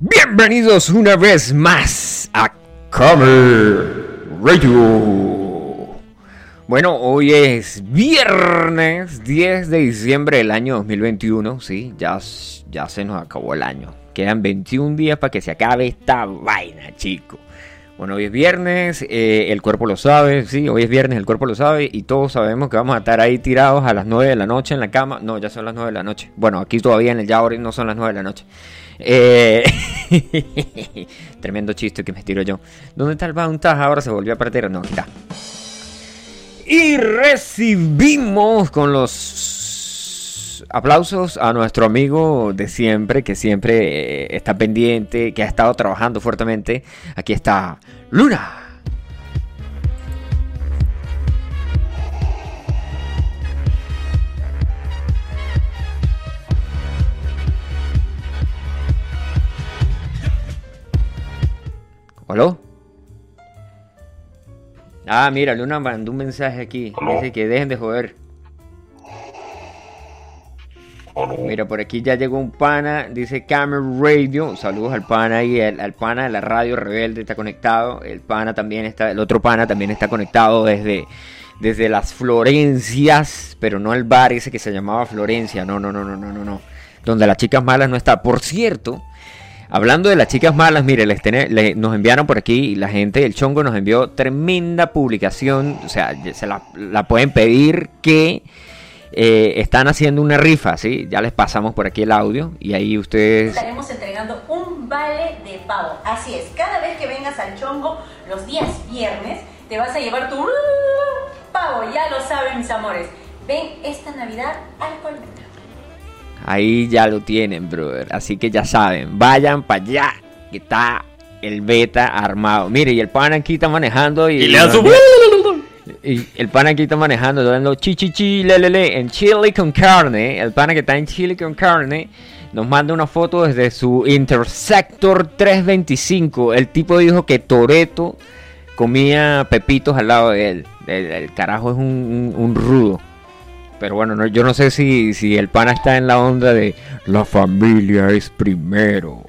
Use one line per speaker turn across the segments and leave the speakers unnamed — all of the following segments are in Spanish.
Bienvenidos una vez más a Comer Radio. Bueno, hoy es viernes 10 de diciembre del año 2021. Sí, ya, ya se nos acabó el año. Quedan 21 días para que se acabe esta vaina, chicos. Bueno, hoy es viernes, eh, el cuerpo lo sabe, sí, hoy es viernes, el cuerpo lo sabe y todos sabemos que vamos a estar ahí tirados a las 9 de la noche en la cama. No, ya son las 9 de la noche. Bueno, aquí todavía en el Yaori no son las 9 de la noche. Eh, tremendo chiste que me estiro yo. ¿Dónde está el Bountas? Ahora se volvió a perder. No, está. Y recibimos con los aplausos a nuestro amigo de siempre, que siempre eh, está pendiente, que ha estado trabajando fuertemente. Aquí está Luna. ¿Hola? Ah, mira, Luna mandó un mensaje aquí. Dice que dejen de joder. Mira, por aquí ya llegó un pana, dice Camera Radio. Saludos al pana y al, pana de la radio Rebelde está conectado. El pana también está, el otro pana también está conectado desde, desde las Florencias, pero no el bar ese que se llamaba Florencia. No, no, no, no, no, no, no. Donde las chicas malas no está. Por cierto, Hablando de las chicas malas, mire, les nos enviaron por aquí, la gente del Chongo nos envió tremenda publicación, o sea, se la, pueden pedir que eh, están haciendo una rifa, ¿sí? Ya les pasamos por aquí el audio y ahí ustedes...
Estaremos entregando un vale de pavo, así es, cada vez que vengas al Chongo los días viernes, te vas a llevar tu pavo, ya lo saben mis amores. Ven esta Navidad al colmena.
Ahí ya lo tienen, brother. Así que ya saben, vayan para allá, que está el beta armado. Mire, y el pan aquí está manejando y... le su... Y el pan aquí está manejando, dando chi le, le, le, en chile con carne. El pana que está en chile con carne nos manda una foto desde su Intersector 325. El tipo dijo que Toreto comía pepitos al lado de él. El, carajo es un rudo. Pero bueno, yo no sé si, si el pana está en la onda de la familia es primero.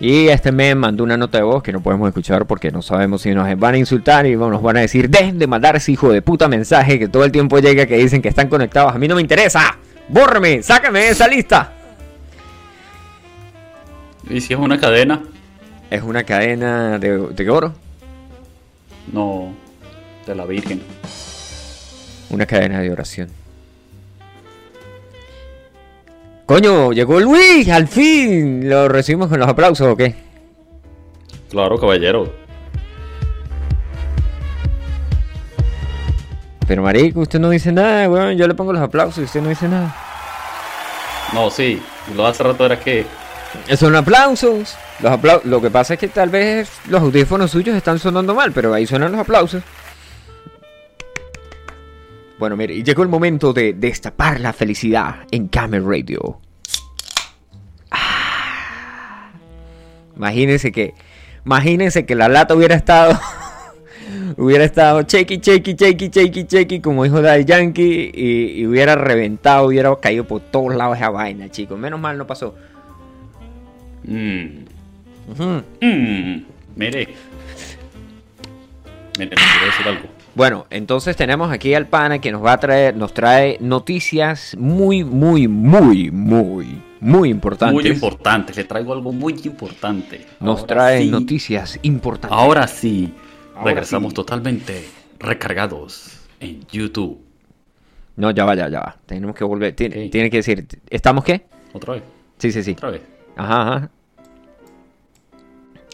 Y este me mandó una nota de voz que no podemos escuchar porque no sabemos si nos van a insultar y nos van a decir, dejen de mandar ese hijo de puta mensaje que todo el tiempo llega que dicen que están conectados. A mí no me interesa. Bórreme, sácame de esa lista.
¿Y si es una cadena?
¿Es una cadena de, de oro?
No, de la Virgen.
Una cadena de oración. Coño, llegó Luis, al fin. ¿Lo recibimos con los aplausos o qué?
Claro, caballero.
Pero marico, usted no dice nada, weón. Yo le pongo los aplausos y usted no dice nada.
No, sí. Lo hace rato era que.
Son aplausos. Los aplausos. Lo que pasa es que tal vez los audífonos suyos están sonando mal, pero ahí suenan los aplausos. Bueno, mire, llegó el momento de destapar la felicidad en Camel Radio. Ah. imagínense que, imagínense que la lata hubiera estado, hubiera estado chequi, chequi, chequi, chequi, chequi, como dijo Daddy Yankee, y, hubiera reventado, hubiera caído por todos lados esa vaina, chicos. Menos mal no pasó.
Mmm. Mmm. Mire. Mire, quiero decir algo.
Bueno, entonces tenemos aquí al pana que nos va a traer, nos trae noticias muy, muy, muy, muy, muy importantes.
Muy importantes, le traigo algo muy importante.
Nos trae noticias importantes.
Ahora sí, regresamos totalmente recargados en YouTube.
No, ya va, ya, ya va. Tenemos que volver. Tiene, tiene que decir, ¿estamos qué?
Otra vez.
Sí, sí, sí.
Otra vez.
Ajá, ajá.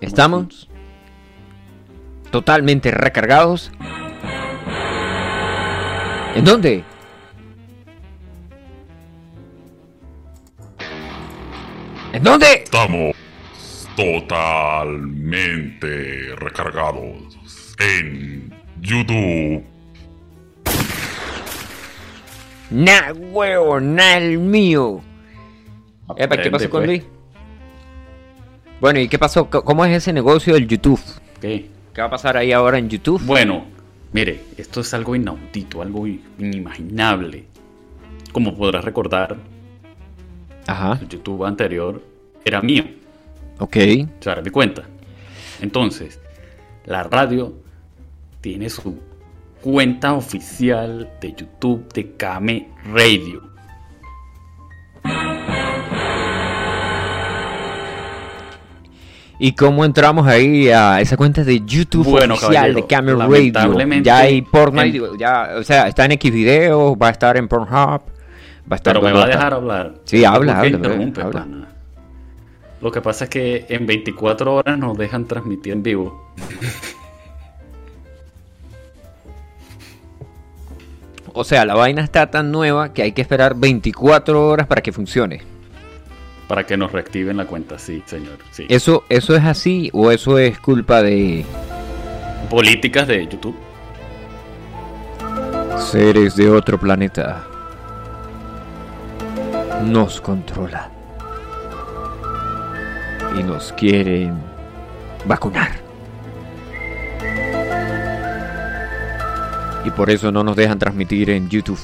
Estamos totalmente recargados ¿En dónde? ¿En dónde?
Estamos totalmente recargados en YouTube.
Nah, huevo, nah el mío. ¿Qué pasó con pues. Luis? Bueno, ¿y qué pasó? ¿Cómo es ese negocio del YouTube?
¿Qué?
¿Qué va a pasar ahí ahora en YouTube?
Bueno, Mire, esto es algo inaudito, algo inimaginable. Como podrás recordar,
Ajá.
el YouTube anterior era mío.
Ok.
O sea, mi cuenta. Entonces, la radio tiene su cuenta oficial de YouTube de Kame Radio.
¿Y cómo entramos ahí a esa cuenta de YouTube
Bueno,
oficial de Camel Radio? Ya hay
en-
digo, ya, o sea, está en Xvideos, va a estar en Pornhub, va a estar...
Pero me
¿dónde
va a dejar hablar.
Sí, habla,
¿Por qué
habla,
interrumpe,
habla.
Lo que pasa es que en 24 horas nos dejan transmitir en vivo.
O sea, la vaina está tan nueva que hay que esperar 24 horas para que funcione.
Para que nos reactiven la cuenta, sí, señor. Sí.
¿Eso, ¿Eso es así o eso es culpa de
Políticas de YouTube.
seres de otro planeta? Nos controla. Y nos quieren vacunar. Y por eso no nos dejan transmitir en YouTube.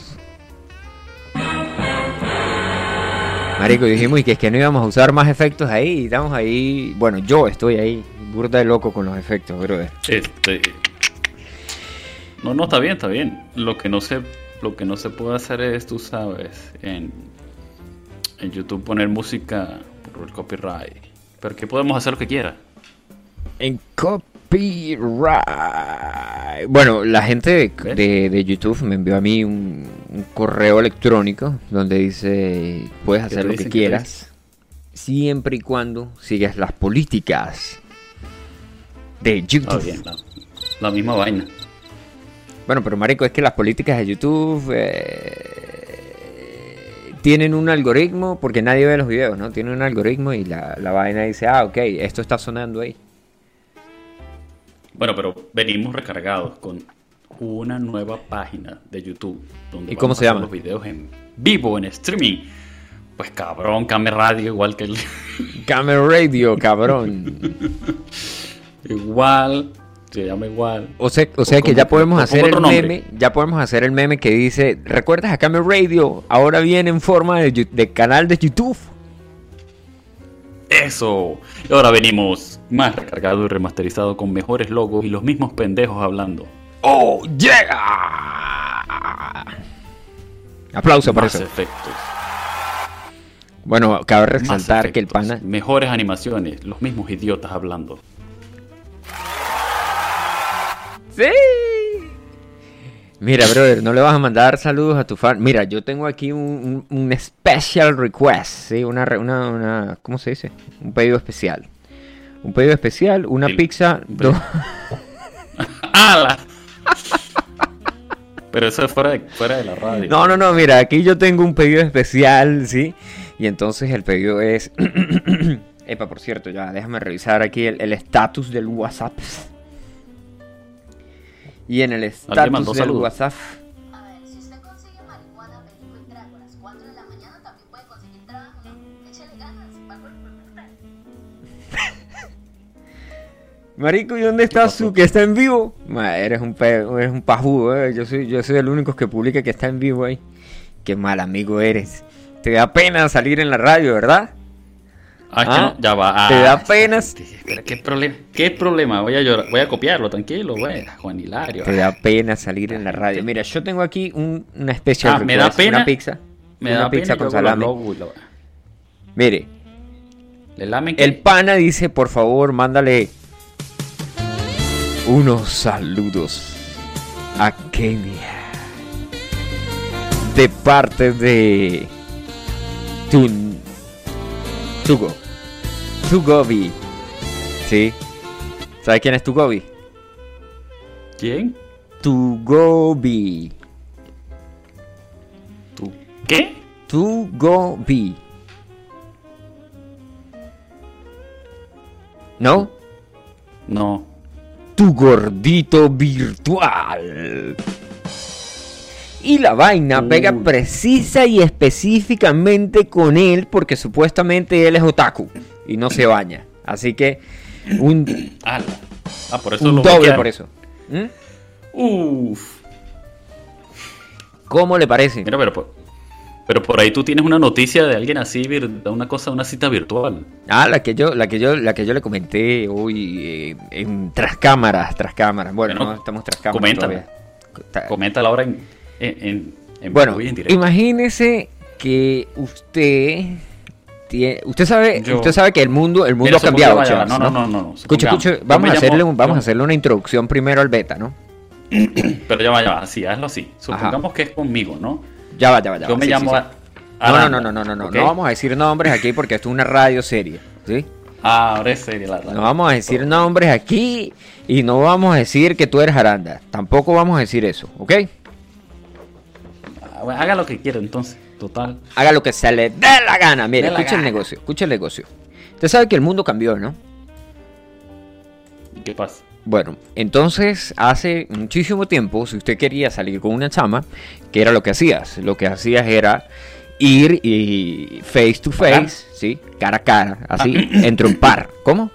Marico, dijimos y que es que no íbamos a usar más efectos ahí. y Estamos ahí. Bueno, yo estoy ahí. Burda de loco con los efectos, brother.
Este. No, no, está bien, está bien. Lo que no se, lo que no se puede hacer es, tú sabes, en, en YouTube poner música por el copyright. Pero que podemos hacer lo que quiera.
En copyright. Bueno, la gente de, de- de YouTube me envió a mí un, un correo electrónico donde dice puedes
¿Qué
hacer lo que quieras siempre y cuando sigas las políticas de YouTube.
Bien, la, la misma vaina.
Bueno, pero marico, es que las políticas de YouTube eh, tienen un algoritmo porque nadie ve los videos, ¿no? Tienen un algoritmo y la, la vaina dice, ah, ok, esto está sonando ahí.
Bueno, pero venimos recargados con una nueva página de YouTube. Donde
¿Y cómo se llama?
Los videos en vivo, en streaming. Pues cabrón, Came Radio, igual que el.
Camera Radio, cabrón.
igual. Se llama igual.
O sea, o sea
O
que
como-
ya podemos hacer el
nombre.
meme, ya podemos hacer el meme que dice, ¿recuerdas a Camera Radio? Ahora viene en forma de, de canal de YouTube.
Eso. Y ahora venimos más recargado y remasterizado con mejores logos y los mismos pendejos hablando.
¡Oh, llega! Aplauso por
más
eso.
efectos.
Bueno, cabe resaltar que el pana...
Mejores animaciones, los mismos idiotas hablando.
¡Sí! Mira, brother, no le vas a mandar saludos a tu fan. Mira, yo tengo aquí un, un- un special request, ¿sí? Una, una, una- ¿cómo se dice? Un pedido especial. Un pedido especial, una pizza, dos...
¡Hala! Pero eso es fuera de, fuera de la radio.
No, no, no, mira, aquí yo tengo un pedido especial, ¿sí? Y entonces el pedido es... Epa, por cierto, ya déjame revisar aquí el el estatus del WhatsApp. Y en el estatus del
saludos.
WhatsApp...
A ver, si usted consigue marihuana, perico y trago a las 4 de la mañana, también puede conseguir trabajo, ¿no? Échale ganas, pago el portal.
Marico, ¿y dónde está su que está en vivo? Ma, eres un pe- eres un pajudo, eh. Yo soy, yo soy el único que publica que está en vivo ahí. Qué mal amigo eres. Te da pena salir en la radio, ¿verdad?
Ah, es que
Ah,
no, ya va.
te
Ah,
da penas.
Espera, ¿qué problema? ¿Qué problema? Voy a llorar, voy a copiarlo, tranquilo, güey. Juan Hilario.
Te da pena salir en la radio. Mira, yo tengo aquí un, una especial
Ah, me da pena.
una pizza.
Me
una
da
pizza
pena
con
luego lo
Mire,
Le lamen que-
el pana dice, por favor, mándale unos saludos a Kenia. De parte de Tun Tugo. Tugobi. ¿Sí? ¿Sabes quién es Tugobi?
¿Quién?
Tugobi.
¿Tú? ¿Qué?
Tugobi. ¿No?
No.
tu gordito virtual. Y la vaina pega precisa y específicamente con él porque supuestamente él es otaku y no se baña. Así que un.
Ah, por eso
un
lo
doble por eso. ¿Mm?
Uf.
¿Cómo le parece?
Mira, pero por- Pero por ahí tú tienes una noticia de alguien así, una cosa, una cita virtual.
Ah, la que yo, la que yo, la que yo le comenté hoy eh, en tras cámaras, tras cámaras. Bueno,
Bueno,
no estamos tras cámaras
coméntala. Coméntala ahora en, en, en, en
Bueno,
en
imagínese que usted tiene, usted sabe,
Yo-
usted sabe que el mundo, el mundo
Mira,
ha cambiado, Chávez,
no, no, no, no, no,
escuche,
Yo
vamos a hacerle,
llamo-
un- vamos a
yo-
hacerle una introducción primero al beta, ¿no?
Pero ya va, ya va, sí, hazlo así. Supongamos que es conmigo, ¿no?
Ya va, ya va, ya va.
Yo me
sí,
llamo
sí, sí.
a-
No, no, no, no, no, no, no,
¿ok?
no vamos a decir nombres aquí porque esto es una radio seria, ¿sí?
Ah, ahora es serio la
No vamos a decir nombres aquí y no vamos a decir que tú eres Aranda. Tampoco vamos a decir eso, ¿ok?
Ah, bueno, Haga lo que quiera entonces, total.
Haga lo que se le dé la gana. Mire, escucha el negocio, escucha el negocio. Usted sabe que el mundo cambió, ¿no?
¿Y qué pasa?
Bueno, entonces hace muchísimo tiempo, si usted quería salir con una chama, ¿qué era lo que hacías? Lo que hacías era ir y face to
Pagar.
face, ¿sí? Cara a cara, así, entre un par. ¿Cómo?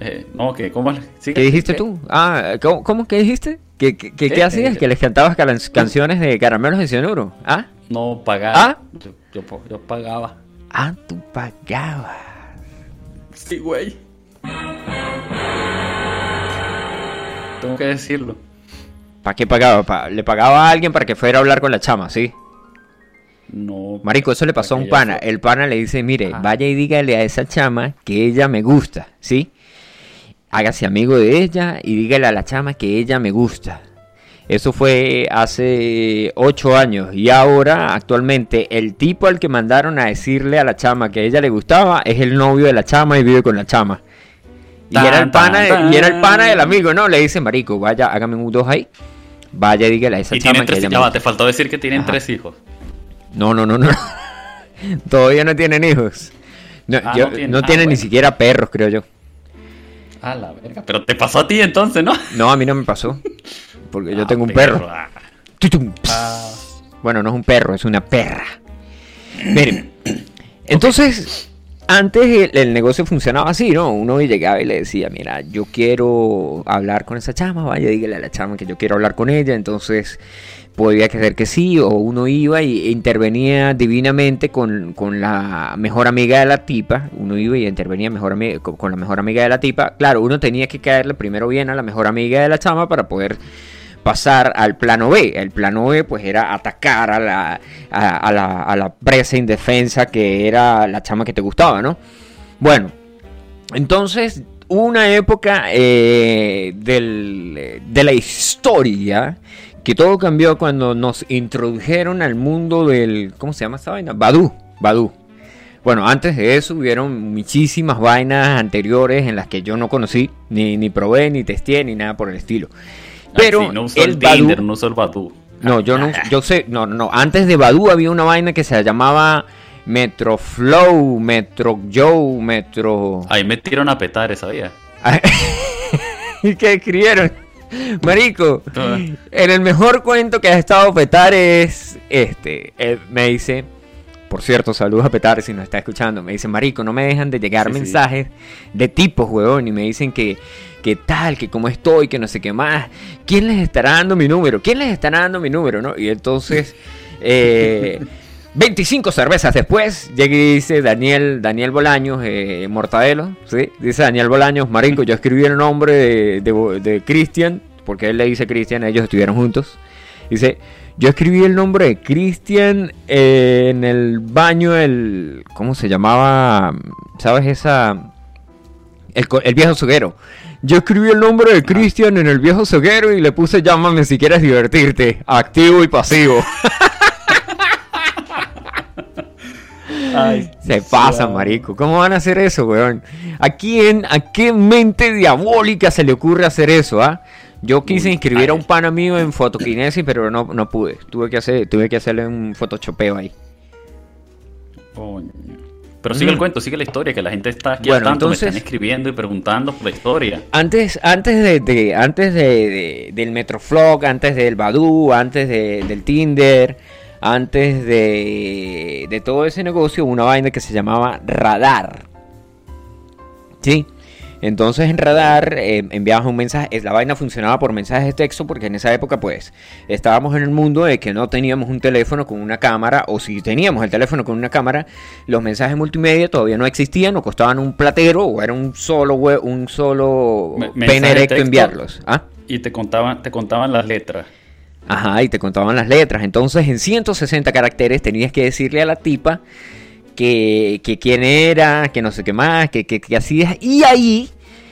Eh, no, que ¿cómo?
¿Qué dijiste
¿Qué?
tú? Ah, ¿cómo, cómo que dijiste? ¿Qué, qué, qué-
qué
hacías?
Eh,
¿Que les cantabas can- canciones de caramelos de cianuro? ¿Ah?
No pagaba.
¿Ah?
Yo, yo, pagaba.
Ah, tú pagabas.
Sí, güey. Tengo que decirlo.
¿Para qué pagaba? Pa- le pagaba a alguien para que fuera a hablar con la chama, ¿sí?
No.
Marico, eso le pasó a un pana. El pana le dice, mire,
Ajá.
vaya y dígale a esa chama que ella me gusta, ¿sí? Hágase amigo de ella y dígale a la chama que ella me gusta. Eso fue hace ocho años y ahora, actualmente, el tipo al que mandaron a decirle a la chama que a ella le gustaba es el novio de la chama y vive con la chama. Y
Tan,
era el pana, de-
tan,
y era el pana del amigo, ¿no? Le dice, marico, vaya, hágame un dos ahí. Vaya y dígale a esa
Y
chama
tienen
que me
ya va,
gusta.
te faltó decir que tienen
Ajá.
tres hijos.
No, no, no, no. Todavía no tienen hijos. No,
Ah,
yo-
no tienen.
no
Ah,
tienen ni siquiera perros, creo yo.
A la verga. Pero te pasó a ti entonces, ¿no?
No, a mí no me pasó. Porque yo
Ah,
tengo un perro.
Ah, ah.
Bueno, no es un perro, es una perra. Miren. Entonces, antes el, el negocio funcionaba así, ¿no? Uno llegaba y le decía, mira, yo quiero hablar con esa chama, vaya, dígale a la chama que yo quiero hablar con ella. Entonces, podía ser que sí, o uno iba y intervenía divinamente con, con la mejor amiga de la tipa. Uno iba y intervenía mejor con, con la mejor amiga de la tipa. Claro, uno tenía que caerle primero bien a la mejor amiga de la chama para poder pasar al plano B. El plano B pues era atacar a la, a, la, a la presa indefensa que era la chama que te gustaba, ¿no? Bueno, entonces una época eh, del- de la historia que todo cambió cuando nos introdujeron al mundo del... ¿Cómo se llama esta vaina? Badu. Badu. Bueno, antes de eso hubieron muchísimas vainas anteriores en las que yo no conocí, ni, ni probé, ni testé, ni nada por el estilo. Pero
Ah, sí, no usó el,
el Badoo-
Tinder, no usó el Badu.
no, yo no, yo sé, no, no, no, antes de Badu había una vaina que se llamaba Metro Flow, Metro Joe, Metro...
Ahí me tiraron a petar, ¿sabía?
¿Y qué escribieron? Marico, en el mejor cuento que ha estado Petar es este. eh, me dice, por cierto, saludos a Petar si nos está escuchando. Me dice, Marico, no me dejan de llegar
Sí, sí.
mensajes de tipos, huevón. Y me dicen que, que tal, que cómo estoy, que no sé qué más. ¿Quién les estará dando mi número? ¿Quién les estará dando mi número? ¿no? Y entonces, eh, 25 cervezas después, llega y dice Daniel, Daniel Bolaños, eh, Mortadelo. Dice Daniel Bolaños, Marico, yo escribí el nombre de, de, Cristian, porque él le dice Cristian, ellos estuvieron juntos. Dice, yo escribí el nombre de Cristian eh, en el baño del, ¿cómo se llamaba? ¿Sabes esa? El, el viejo soguero. Yo escribí el nombre de Cristian en el viejo soguero y le puse llámame si quieres divertirte, activo y pasivo.
Ay,
Se pasa, marico. ¿Cómo van a hacer eso, weón? ¿A quién, a qué mente diabólica se le ocurre hacer eso, ah? Yo quise inscribir a un pana mío en fotoquinesis, pero no, no pude. Tuve que hacer, tuve que hacerle un photoshopeo ahí.
coño. Pero sigue
Mm.
el cuento, sigue la historia, que la gente está aquí
Bueno,
tanto, me están escribiendo y preguntando por la historia.
Antes, antes de, de- antes de, de- del Metroflog, antes del Badu, antes de- del Tinder, antes de, de todo ese negocio, una vaina que se llamaba Radar. ¿Sí? Entonces en radar eh, enviabas un mensaje, la vaina funcionaba por mensajes de texto porque en esa época pues estábamos en el mundo de que no teníamos un teléfono con una cámara o si teníamos el teléfono con una cámara, los mensajes multimedia todavía no existían o costaban un platero o era un solo un solo pene directo enviarlos. ¿Ah?
Y te contaban, te contaban las letras.
Ajá, y te contaban las letras. Entonces en 160 caracteres tenías que decirle a la tipa que, que quién era, que no sé qué más, que, que, que así es. Y ahí,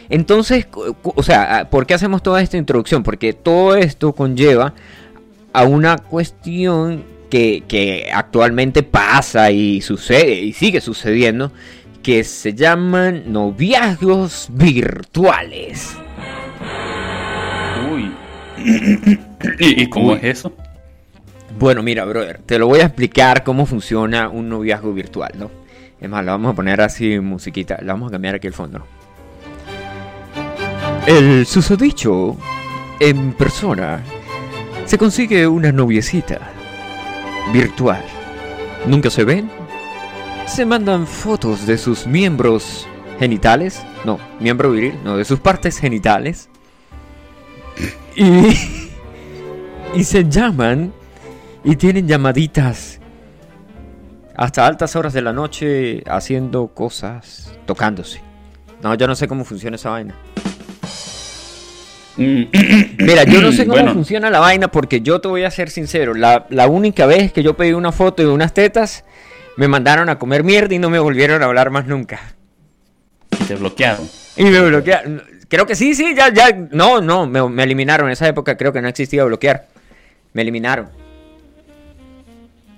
entonces, o sea, ¿por qué hacemos toda esta introducción? Porque todo esto conlleva a una cuestión que, que actualmente pasa y sucede y sigue sucediendo, que se llaman noviazgos virtuales.
Uy. ¿Y, cómo es eso?
Bueno, mira, brother, te lo voy a explicar cómo funciona un noviazgo virtual, ¿no? Es más, lo vamos a poner así musiquita, le vamos a cambiar aquí el fondo. El susodicho en persona se consigue una noviecita virtual. Nunca se ven, se mandan fotos de sus miembros genitales, no, miembro viril, no, de sus partes genitales. Y, y se llaman y tienen llamaditas hasta altas horas de la noche haciendo cosas, tocándose. No, yo no sé cómo funciona esa vaina. Mm. Mira, yo no sé cómo funciona la vaina porque yo te voy a ser sincero. La, la, única vez que yo pedí una foto de unas tetas, me mandaron a comer mierda y no me volvieron a hablar más nunca.
Y te bloquearon.
Y me bloquearon. Creo que sí, sí, ya, ya. No, no, me, me eliminaron. En esa época creo que no existía bloquear. Me eliminaron.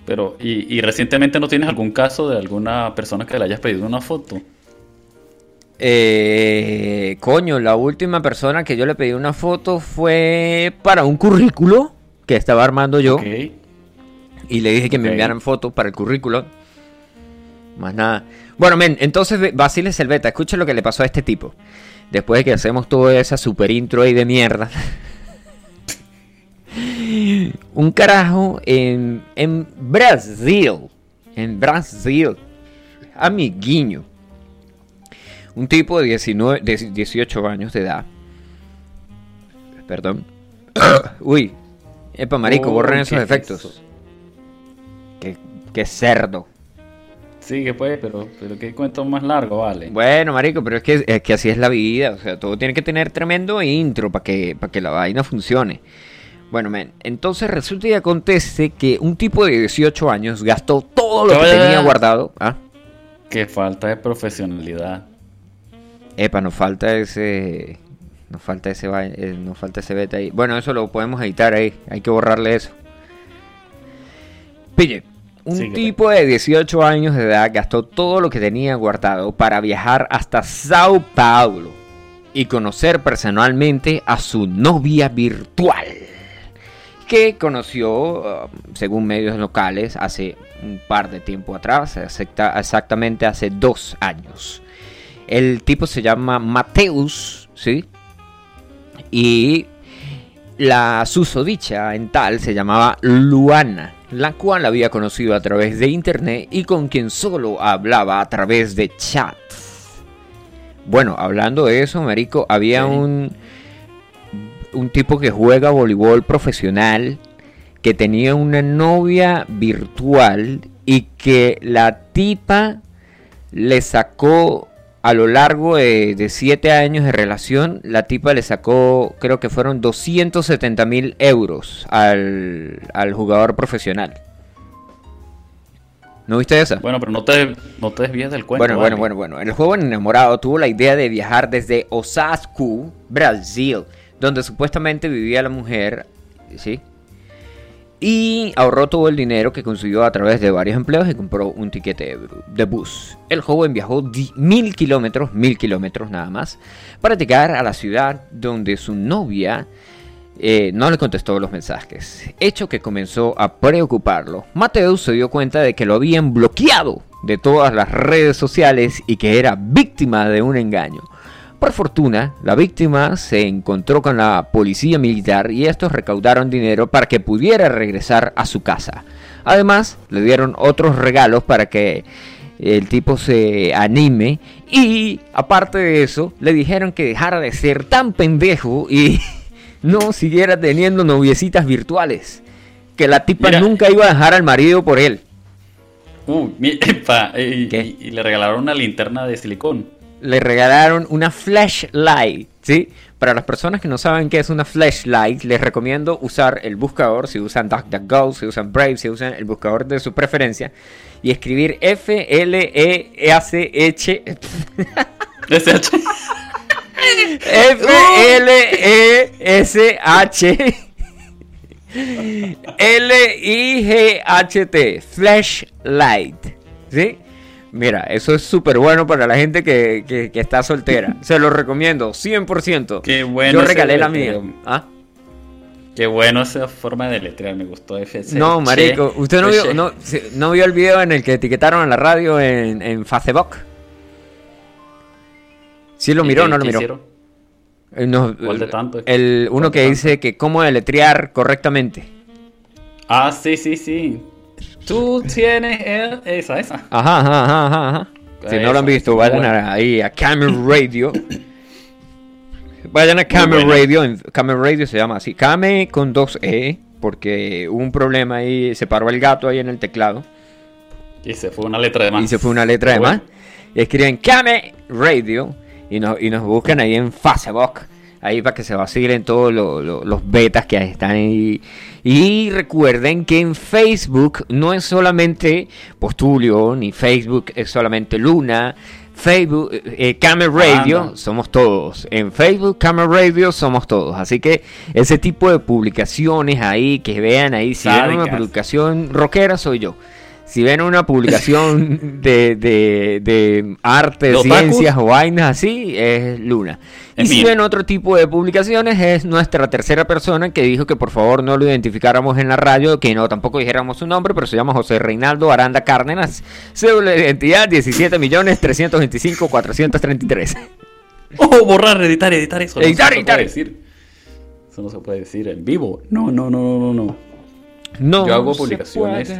Pero, ¿y, recientemente no tienes algún caso de alguna persona que le hayas pedido una foto?
Eh, coño, la última persona que yo le pedí una foto fue para un currículo que estaba armando yo. Y le dije que me enviaran fotos para el currículo. Más nada. Bueno, men, entonces Basile Selveta, escucha lo que le pasó a este tipo. Después de que hacemos toda esa super intro ahí de mierda. un carajo en, en Brasil. En Brasil. Amiguinho. Un tipo de, 19, de 18 años de edad. Perdón. Uy. Epa, marico, oh, borren esos efectos. Qué, qué, cerdo.
Sí, que puede, pero, pero qué cuento más largo, vale.
Bueno, marico, pero es que, es que así es la vida. O sea, todo tiene que tener tremendo intro para que, para que la vaina funcione. Bueno, men, entonces resulta y acontece que un tipo de 18 años gastó todo lo que tenía guardado. ¿Ah?
Qué falta de profesionalidad.
Epa, nos falta ese. Nos falta ese eh, nos falta ese beta ahí. Bueno, eso lo podemos editar ahí. Hay que borrarle eso. Pille, un tipo de 18 años de edad gastó todo lo que tenía guardado para viajar hasta Sao Paulo y conocer personalmente a su novia virtual que conoció, um, según medios locales, hace un par de tiempo atrás, exactamente hace dos años. El tipo se llama Mateus, ¿sí? Y la susodicha en tal se llamaba Luana, la cual había conocido a través de internet y con quien solo hablaba a través de chat. Bueno, hablando de eso, Marico, había un un tipo que juega voleibol profesional, que tenía una novia virtual y que la tipa le sacó a lo largo de, siete años de relación, la tipa le sacó, creo que fueron 270 mil euros al, al, jugador profesional. ¿No viste esa?
Bueno, pero no te, no te desvíes del cuento.
Bueno, bueno, bueno, bueno. El joven enamorado tuvo la idea de viajar desde Osasco, Brasil, donde supuestamente vivía la mujer, ¿sí? Y ahorró todo el dinero que consiguió a través de varios empleos y compró un tiquete de bus. El joven viajó mil kilómetros, mil kilómetros nada más, para llegar a la ciudad donde su novia eh, no le contestó los mensajes, hecho que comenzó a preocuparlo. Mateus se dio cuenta de que lo habían bloqueado de todas las redes sociales y que era víctima de un engaño. Por fortuna, la víctima se encontró con la policía militar y estos recaudaron dinero para que pudiera regresar a su casa. Además, le dieron otros regalos para que el tipo se anime y aparte de eso le dijeron que dejara de ser tan pendejo y no siguiera teniendo noviecitas virtuales. Que la tipa
Mira.
nunca iba a dejar al marido por él.
Uh, mi- epa, y- y le regalaron una linterna de silicón.
Le regalaron una flashlight, ¿sí? Para las personas que no saben qué es una flashlight, les recomiendo usar el buscador, si usan DuckDuckGo, si usan Brave, si usan el buscador de su preferencia, y escribir F L E S H
Ese-
F L E S H L I G H T Flashlight. ¿Sí? Mira, eso es súper bueno para la gente que, que- que está soltera. Se lo recomiendo, 100%.
Qué bueno
Yo regalé la mía. ¿Ah?
Qué bueno esa forma de letrear, me gustó FC.
No, marico,
Che,
¿usted no vio, no, vio el video en el que etiquetaron a la radio en, en Facebook? ¿Sí lo
¿Y
miró o no lo
qué
miró?
hicieron?
Eh, no,
¿Cuál de tanto?
El, uno
¿Cuál de
que
tanto?
dice que cómo deletrear correctamente.
Ah, sí, sí, sí. Tú tienes el- esa, esa.
Ajá, ajá, ajá, ajá. Si no lo han visto, vayan
bueno.
ahí a Camel Radio. vayan a Camel
bueno.
Radio. Camel Radio se llama así. Came con dos E. Porque hubo un problema ahí. Se paró el gato ahí en el teclado.
Y se fue una letra de más.
Y se fue una letra de
Bueno.
más. Y escriben Came Radio. Y nos, y nos buscan ahí en Facebook. Ahí para que se vacilen todos lo- lo- los betas que están ahí. Y recuerden que en Facebook no es solamente Postulio, ni Facebook es solamente Luna. Facebook, eh, eh, Camel Radio,
Anda.
somos todos. En Facebook, Camel Radio, somos todos. Así que ese tipo de publicaciones ahí, que vean ahí, si ven una publicación rockera, soy yo. Si ven una publicación de, de, de arte, ciencias o vainas así, es Luna. Y si ven otro tipo de publicaciones, es nuestra tercera persona que dijo que por favor no lo identificáramos en la radio, que no tampoco dijéramos su nombre, pero se llama José Reinaldo Aranda Cárdenas, cédula de identidad 17.325.433.
Oh, borrar, editar, editar eso. no
Editar,
se
editar.
puede decir. Eso no se puede decir en vivo. No, no, no, no, no, no.
No
Yo hago publicaciones.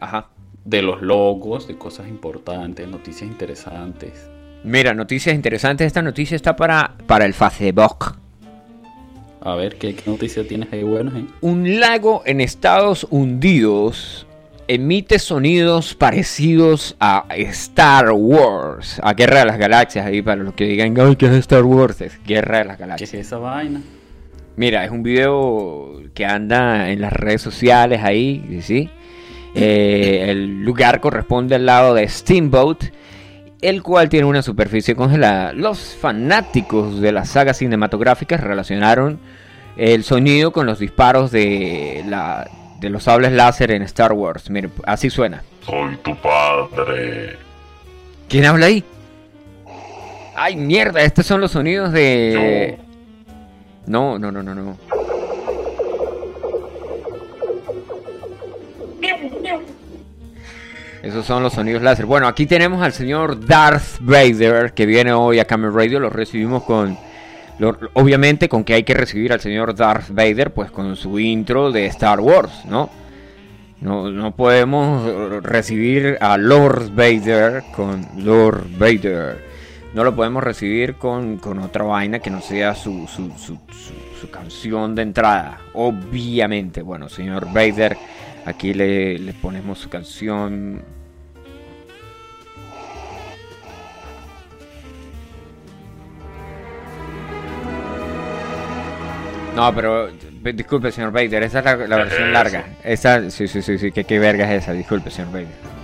Ajá.
De los logos, de cosas importantes, noticias interesantes.
Mira, noticias interesantes. Esta noticia está para, para el Facebook.
A ver, ¿qué, qué noticia tienes ahí buenas, eh?
Un lago en Estados Unidos emite sonidos parecidos a Star Wars, a Guerra de las Galaxias, ahí para los que digan, ay, ¿qué es Star Wars? Es Guerra de las
¿Qué
Galaxias.
es esa vaina?
Mira, es un video que anda en las redes sociales ahí, ¿sí? Eh, el lugar corresponde al lado de Steamboat, el cual tiene una superficie congelada. Los fanáticos de las sagas cinematográficas relacionaron el sonido con los disparos de, la, de los sables láser en Star Wars. Miren, así suena.
Soy tu padre.
¿Quién habla ahí? ¡Ay, mierda! Estos son los sonidos de... No, no, no, no, no. Esos son los sonidos láser. Bueno, aquí tenemos al señor Darth Vader que viene hoy a Camel Radio. Lo recibimos con. obviamente, con que hay que recibir al señor Darth Vader, pues con su intro de Star Wars, ¿no? No, no podemos recibir a Lord Vader con Lord Vader. No lo podemos recibir con, con otra vaina que no sea su- su- su canción de entrada. Obviamente. Bueno, señor Vader, aquí le, le ponemos su canción. No, pero disculpe, señor Vader, esa es la, la versión larga. Esa, sí, sí, sí, sí, ¿qué, qué verga es esa? Disculpe, señor Vader.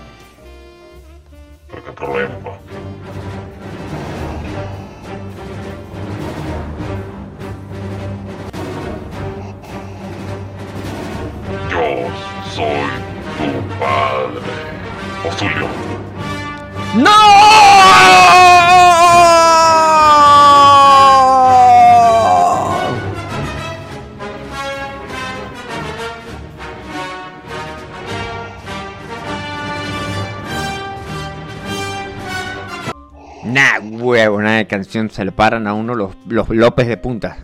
Canción. Se le paran a uno los, los López de punta.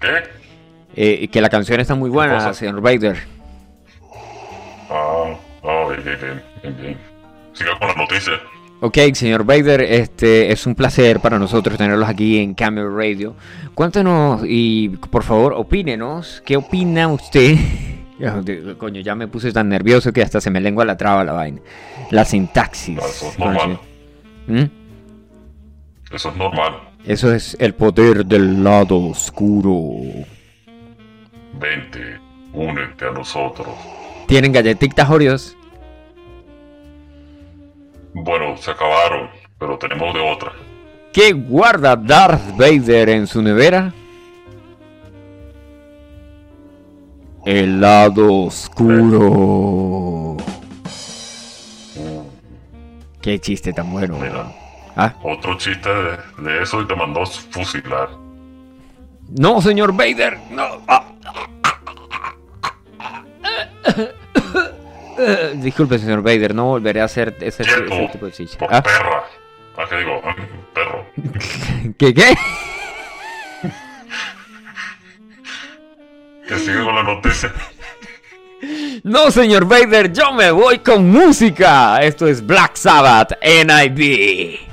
¿Qué?
Eh, que la canción está muy buena, señor Vader.
Ah, ah, bien, bien, bien, bien, siga con la noticia.
Ok, señor Vader, este es un placer para nosotros tenerlos aquí en Cameo Radio. Cuéntenos y por favor opínenos, ¿qué opina usted? Coño, ya me puse tan nervioso que hasta se me lengua la traba la vaina. La sintaxis.
Eso es normal.
¿Mm?
Eso es normal.
Eso es el poder del lado oscuro.
Vente, únete a nosotros.
¿Tienen galletitas Oreos?
Bueno, se acabaron, pero tenemos de otra.
¿Qué guarda Darth Vader en su nevera? El lado oscuro. Qué chiste tan bueno.
Mira.
¿Ah?
Otro chiste de, de eso y te mandó a fusilar.
No, señor Vader. No. Ah. Disculpe, señor Vader, no volveré a hacer ese, tipo de chiste.
por
¿Ah?
perra. ¿Ah, qué digo? Perro.
¿Qué qué?
Que sigue con la noticia.
No, señor Vader, yo me voy con música. Esto es Black Sabbath NIB.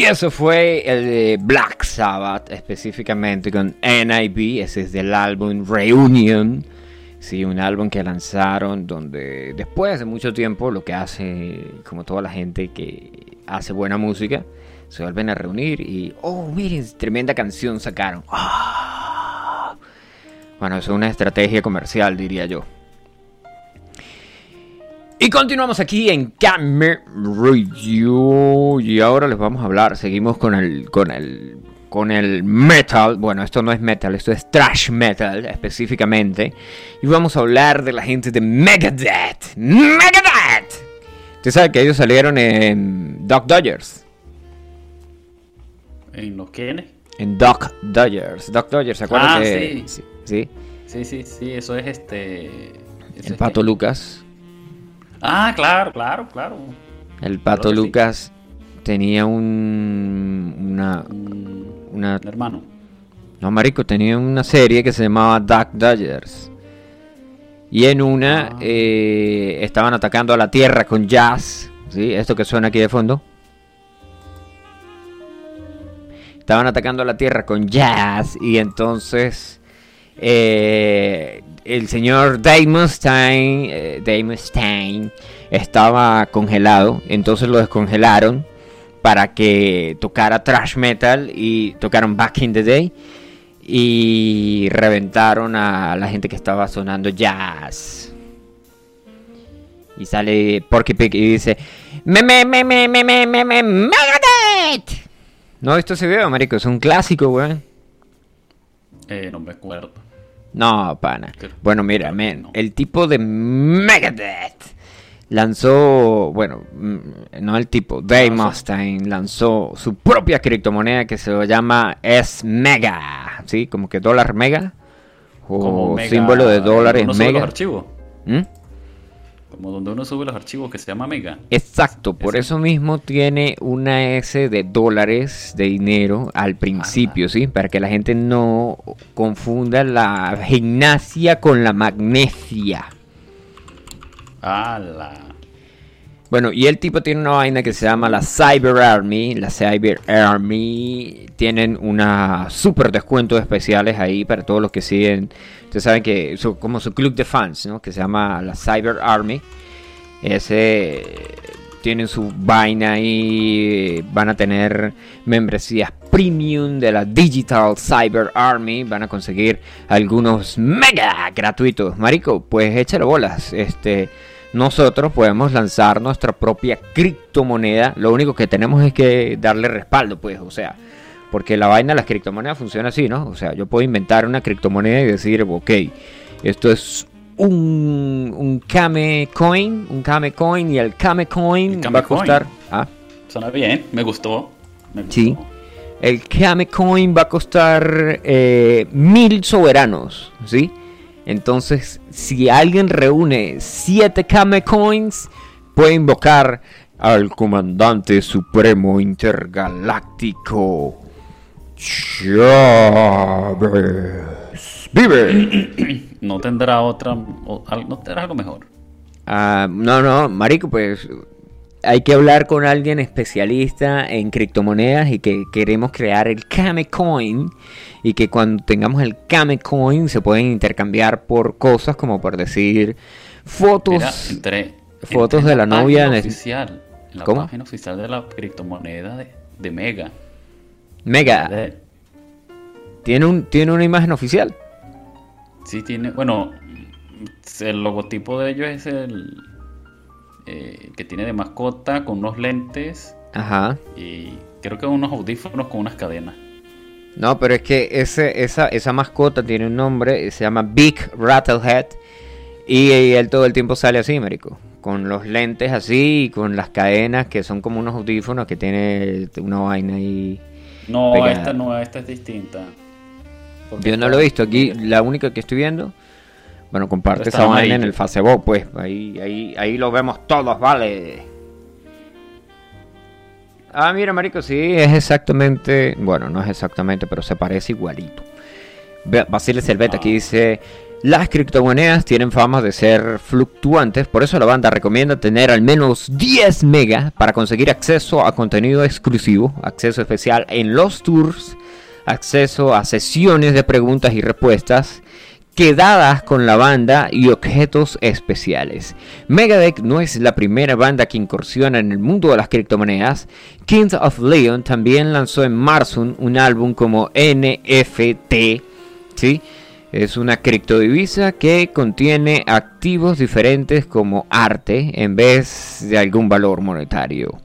Y eso fue el Black Sabbath, específicamente con NIB, ese es del álbum Reunion. Sí, un álbum que lanzaron donde después de mucho tiempo lo que hace, como toda la gente que hace buena música, se vuelven a reunir y, oh, miren, tremenda canción sacaron. Ah. Bueno, es una estrategia comercial, diría yo. Y continuamos aquí en Camera Radio. Y ahora les vamos a hablar. Seguimos con el. con el. con el metal. Bueno, esto no es metal, esto es trash metal específicamente. Y vamos a hablar de la gente de Megadeth. ¡Megadeth! Usted sabe que ellos salieron en Doc Dodgers.
¿En los quiénes?
En Doc Dodgers. Doc Dodgers, ¿se acuerdan?
Ah,
que-
sí.
sí.
Sí, sí, sí, eso es este. eso
El
es
Pato
que-
Lucas.
Ah, claro, claro, claro.
El Pato
Claro que sí.
Lucas tenía un. una.
Un,
una
un hermano.
No, marico, tenía una serie que se llamaba Duck Dodgers. Y en una
Ah.
eh, estaban atacando a la Tierra con jazz. ¿Sí? Esto que suena aquí de fondo. Estaban atacando a la Tierra con jazz. Y entonces eh, el señor Damon Stein, eh, Damon estaba congelado, entonces lo descongelaron para que tocara thrash metal y tocaron Back in the Day y reventaron a la gente que estaba sonando jazz. Y sale Porky Pig y dice: Me, me, me, me, me, me, me, me, No, esto se marico, es un clásico, weón.
Eh, no me acuerdo.
No, pana. Bueno, mira, men,
no.
el tipo de Megadeth lanzó, bueno, mm, no el tipo, Dave
Lanzó.
Mustaine lanzó su propia criptomoneda que se llama S Mega, ¿sí? Como que dólar mega o
mega-
símbolo de dólares
sube los
mega.
archivos.
¿Mm?
Como donde uno sube los archivos que se llama Mega.
Exacto, por eso mismo tiene una S de dólares de dinero al principio, ¿sí? Para que la gente no confunda la gimnasia con la magnesia.
¡Hala!
Bueno, y el tipo tiene una vaina que se llama la Cyber Army. La Cyber Army tienen una super descuentos especiales ahí para todos los que siguen. Ustedes saben que su- como su club de fans, ¿no? Que se llama la Cyber Army. Ese tienen su vaina ahí. Van a tener membresías premium de la Digital Cyber Army. Van a conseguir algunos mega gratuitos. Marico, pues échale bolas. Este nosotros podemos lanzar nuestra propia criptomoneda. Lo único que tenemos es que darle respaldo, pues, o sea, porque la vaina de las criptomonedas funciona así, ¿no? O sea, yo puedo inventar una criptomoneda y decir, ok, esto es un, un Kame Coin, un Kame Coin, y el Kame Coin
El Kame
va a costar.
Coin.
Ah,
Suena bien, me gustó. Me gustó.
Sí. El Kame Coin va a costar eh, mil soberanos, ¿sí? Entonces, si alguien reúne siete Kame Coins, puede invocar al comandante supremo intergaláctico Chávez. ¡Vive!
No tendrá otra. o- no tendrá algo mejor.
Ah, no, no, marico, pues hay que hablar con alguien especialista en criptomonedas y que queremos crear el Kame Coin y que cuando tengamos el Kame Coin se pueden intercambiar por cosas como por decir fotos.
Mira, entré.
fotos
entré
de la novia
página
en el-
oficial. En la
¿Cómo?
página oficial de la criptomoneda de, de Mega.
Mega, tiene un tiene una imagen oficial.
Sí, tiene. Bueno, el logotipo de ellos es el. eh, que tiene de mascota con unos lentes
Ajá.
y creo que unos audífonos con unas cadenas.
No, pero es que ese, esa, esa mascota tiene un nombre, se llama Big Rattlehead. Y, él todo el tiempo sale así, marico. Con los lentes así y con las cadenas que son como unos audífonos que tiene una vaina ahí.
No,
Pegada.
esta no, esta es distinta. Porque
Yo no lo he visto aquí, la única que estoy viendo. Bueno, comparte esa vaina en el Facebook, pues. Ahí, ahí, ahí lo vemos todos, vale. Ah, mira, marico, sí, es exactamente. Bueno, no es exactamente, pero se parece igualito. Basile Selveta aquí dice, las criptomonedas tienen fama de ser fluctuantes, por eso la banda recomienda tener al menos 10 megas para conseguir acceso a contenido exclusivo, acceso especial en los tours, acceso a sesiones de preguntas y respuestas, quedadas con la banda y objetos especiales. Megadeth no es la primera banda que incursiona en el mundo de las criptomonedas. Kings of Leon también lanzó en marzo un, álbum como NFT, ¿sí? Es una criptodivisa que contiene activos diferentes como arte en vez de algún valor monetario.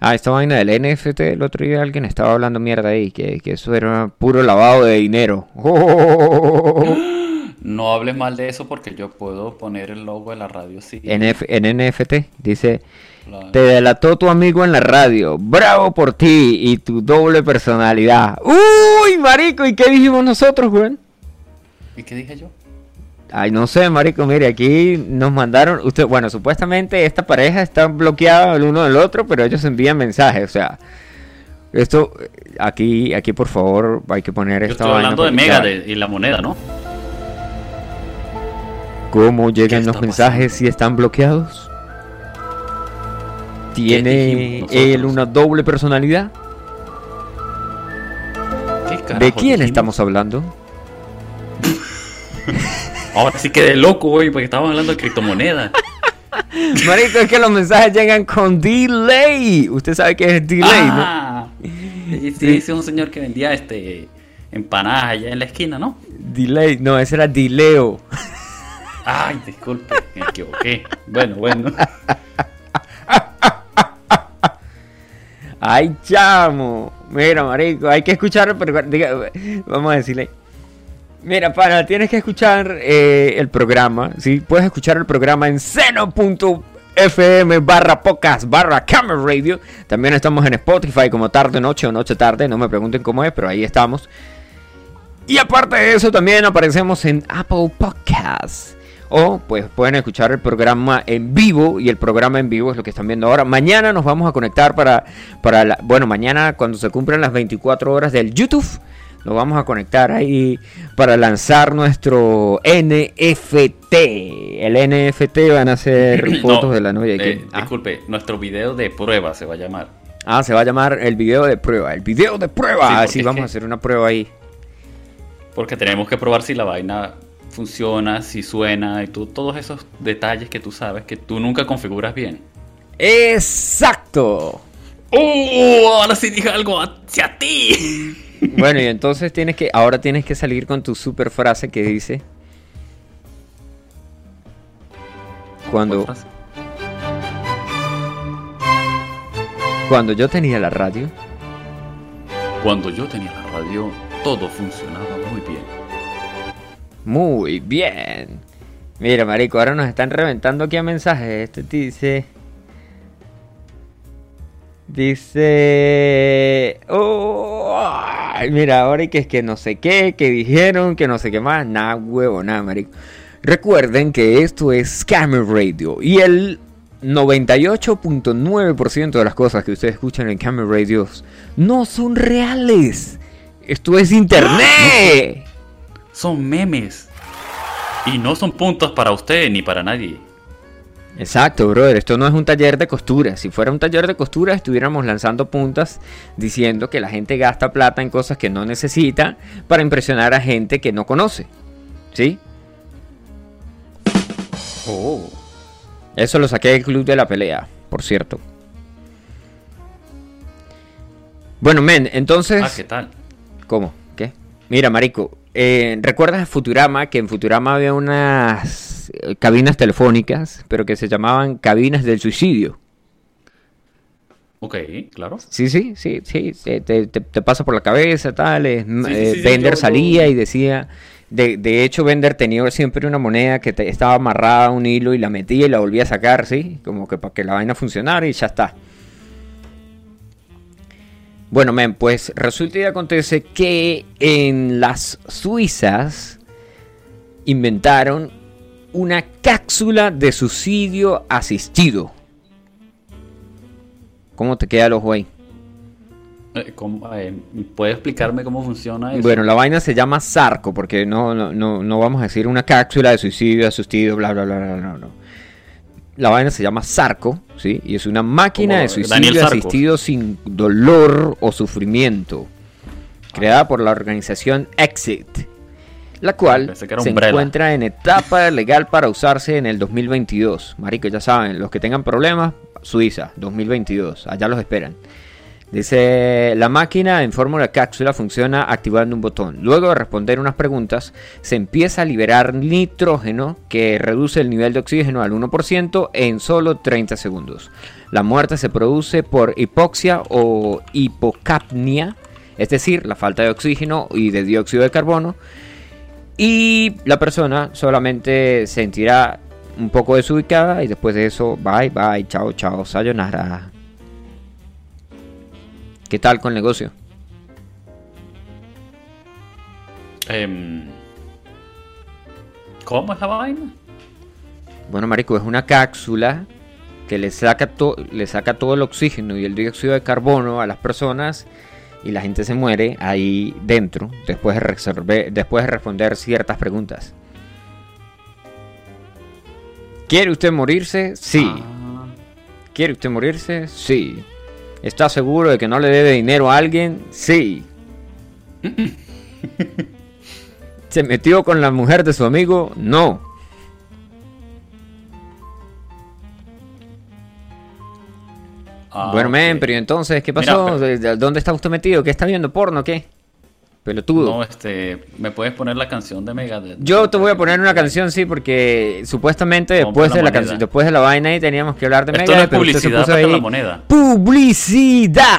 Ah, esta vaina del NFT, el otro día alguien estaba hablando mierda ahí, que, que eso era puro lavado de dinero.
No hables mal de eso porque yo puedo poner el logo de la radio sí.
NF en NFT dice,
Claro.
te delató tu amigo en la radio, bravo por ti y tu doble personalidad. Uy, marico, ¿y qué dijimos nosotros, güey?
¿Y qué dije yo?
Ay, no sé, marico, mire, aquí nos mandaron, usted, bueno, supuestamente esta pareja está bloqueada el uno del otro, pero ellos envían mensajes, o sea, esto, aquí, aquí por favor, hay que poner
Yo
esta
estoy hablando de Mega de- y la moneda, ¿no?
¿Cómo llegan
¿Qué
los mensajes si están bloqueados? ¿Tiene él una doble personalidad?
¿Qué
¿De quién
dijimos?
estamos hablando?
Ahora sí quedé loco, güey, porque estábamos hablando de criptomonedas.
Marico, es que los mensajes llegan con delay. Usted sabe que es delay, ¿no?
ah, sí, es un señor que vendía este empanadas allá en la esquina, ¿no?
Delay, no, ese era dileo.
Ay, disculpe, me equivoqué. Bueno, bueno.
Ay, chamo. Mira, marico, hay que escuchar, pero diga, vamos a decirle. Mira, para, tienes que escuchar eh, el programa, ¿sí? Puedes escuchar el programa en seno.fm barra podcast barra camera radio. También estamos en Spotify como tarde, noche o noche tarde. No me pregunten cómo es, pero ahí estamos. Y aparte de eso, también aparecemos en Apple Podcasts. O pues pueden escuchar el programa en vivo y el programa en vivo es lo que están viendo ahora. Mañana nos vamos a conectar para, para la, bueno, mañana cuando se cumplan las 24 horas del YouTube, nos vamos a conectar ahí para lanzar nuestro NFT. El NFT van a ser fotos
No,
de la novia.
eh,
ah,
Disculpe, nuestro video de prueba se va a llamar.
ah, se va a llamar el video de prueba. El video de prueba.
Sí,
Ah,
porque
sí,
es
vamos a hacer una prueba ahí.
Porque tenemos que probar si la vaina funciona, si suena y tú, todos esos detalles que tú sabes que tú nunca configuras bien.
Exacto.
¡Oh! Ahora sí dije algo hacia ti.
Bueno, y entonces tienes que, ahora tienes que salir con tu super frase que dice. Cuando, cuando yo tenía la radio,
Cuando yo tenía la radio, todo funcionaba muy bien.
muy bien. Mira, marico, ahora nos están reventando aquí a mensajes. Este dice. Dice. Oh, ay, mira, ahora que es que no sé qué, que dijeron, que no sé qué más. Nada, huevo, nada, marico. Recuerden que esto es Scammer Radio y el 98.9% de las cosas que ustedes escuchan en Camera Radios no son reales. Esto es internet.
Son memes. Y no son puntos para usted ni para nadie.
Exacto, brother. Esto no es un taller de costura. Si fuera un taller de costura, estuviéramos lanzando puntas diciendo que la gente gasta plata en cosas que no necesita para impresionar a gente que no conoce. ¿Sí?
Oh.
Eso lo saqué del club de la pelea, por cierto. Bueno, men, entonces.
Ah, ¿qué tal?
¿Cómo? ¿Qué? Mira, marico, eh, ¿recuerdas Futurama? Que en Futurama había unas eh, cabinas telefónicas, pero que se llamaban cabinas del suicidio.
Ok, claro.
Sí, sí, sí, sí, te, te- te- te pasa por la cabeza, tal.
Sí,
eh, Bender
yo-
salía y decía, de, de hecho Bender tenía siempre una moneda que te- estaba amarrada a un hilo y la metía y la volvía a sacar, ¿sí? Como que para que la vaina funcionara y ya está. Bueno, men, pues resulta y acontece que en las Suizas inventaron una cápsula de suicidio asistido. ¿Cómo te queda el ojo ahí?
Eh, ¿cómo- eh, ¿Puede explicarme cómo funciona eso?
Bueno, la vaina se llama Sarco, porque no, no, no, no vamos a decir una cápsula de suicidio, asustido, bla, bla, bla, bla, no, no. La vaina se llama Sarco, ¿sí? Y es una máquina
Como
de suicidio asistido sin dolor o sufrimiento, creada por la organización Exit, la cual se
Umbrella.
encuentra en etapa legal para usarse en el 2022. Marico, ya saben, los que tengan problemas, Suiza, 2022, allá los esperan. Dice, la máquina en forma de cápsula funciona activando un botón. Luego de responder unas preguntas, se empieza a liberar nitrógeno que reduce el nivel de oxígeno al 1% en solo 30 segundos. La muerte se produce por hipoxia o hipocapnia, es decir, la falta de oxígeno y de dióxido de carbono. Y la persona solamente sentirá un poco desubicada y después de eso, bye, bye, chao, chao, sayonara. ¿Qué tal con el negocio?
Em, ¿Cómo es la vaina?
Bueno, marico, es una cápsula que le saca, le saca todo el oxígeno y el dióxido de carbono a las personas y la gente se muere ahí dentro después de, resolver- después de responder ciertas preguntas. ¿Quiere usted morirse? Sí.
Ah,
¿Quiere usted morirse? Sí. ¿Está seguro de que no le debe dinero a alguien? Sí. ¿Se metió con la mujer de su amigo? No.
Ah,
bueno, men, pero ¿y entonces, ¿qué
Mira,
pasó?
pero-
¿De- de- ¿Dónde está usted metido? ¿Qué está viendo porno? ¿Qué? Pelotudo.
No, este, ¿me puedes poner la canción de Megadeth?
Yo te voy a poner una canción, sí, porque supuestamente después de
la moneda.
después de la vaina ahí teníamos que hablar de
Esto no
Megadeth,
es
pero usted se
publicidad,
puso ahí
la moneda.
¡Publicidad!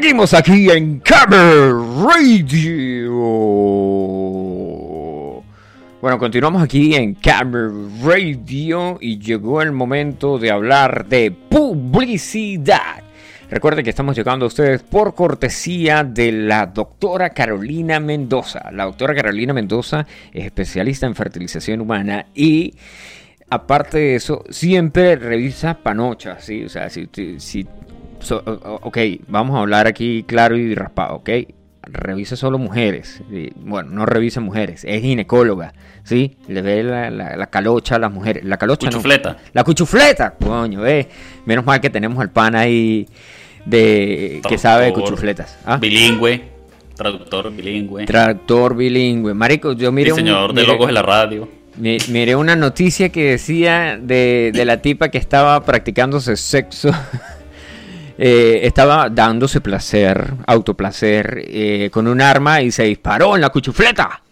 Seguimos aquí en Camera Radio. Bueno, continuamos aquí en Camera Radio y llegó el momento de hablar de publicidad. Recuerden que estamos llegando a ustedes por cortesía de la doctora Carolina Mendoza. La doctora Carolina Mendoza es especialista en fertilización humana y aparte de eso, siempre revisa panochas, ¿sí? O sea, si- so- ok, vamos a hablar aquí claro y raspado, ¿ok? Revisa solo mujeres. Bueno, no revisa mujeres, es ginecóloga, ¿sí? Le ve la, la- la calocha a las mujeres. La calocha no.
Cuchufleta.
La cuchufleta, coño, eh. Menos mal que tenemos al pan ahí de que sabe de cuchufletas. ¿ah?
Bilingüe. Traductor bilingüe.
Traductor bilingüe. Marico, yo miré un-
diseñador de
miré-
logos de la radio.
Mi- miré una noticia que decía de, de la tipa que estaba practicándose sexo. eh, estaba dándose placer, autoplacer, eh, con un arma y se disparó en la cuchufleta.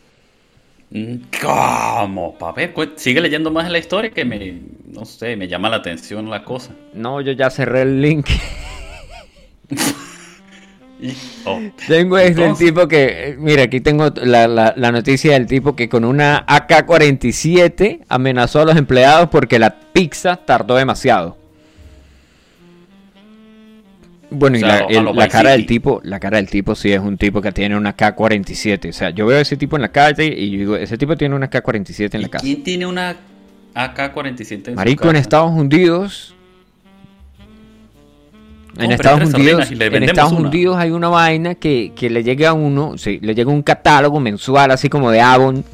¿Cómo? Papi, sigue leyendo más la historia que me, no sé, me llama la atención la cosa.
No, yo ya cerré el link.
Oh,
Tengo este el
entonces,
tipo que, mira, aquí tengo la, la- la noticia del tipo que con una AK-47 amenazó a los empleados porque la pizza tardó demasiado. Bueno,
O
y la, el- cara del tipo, la cara del tipo sí es un tipo que tiene una AK-47. O sea, yo veo a ese tipo en la calle y yo digo, ese tipo tiene una AK-47 en
¿y
la casa.
¿Quién tiene una AK-47 en su
Marico, en
casa?
Estados Unidos. En Estados Unidos, en Estados
una.
Unidos hay una vaina que, que le llega a uno, sí, le llega un catálogo mensual así como de Avon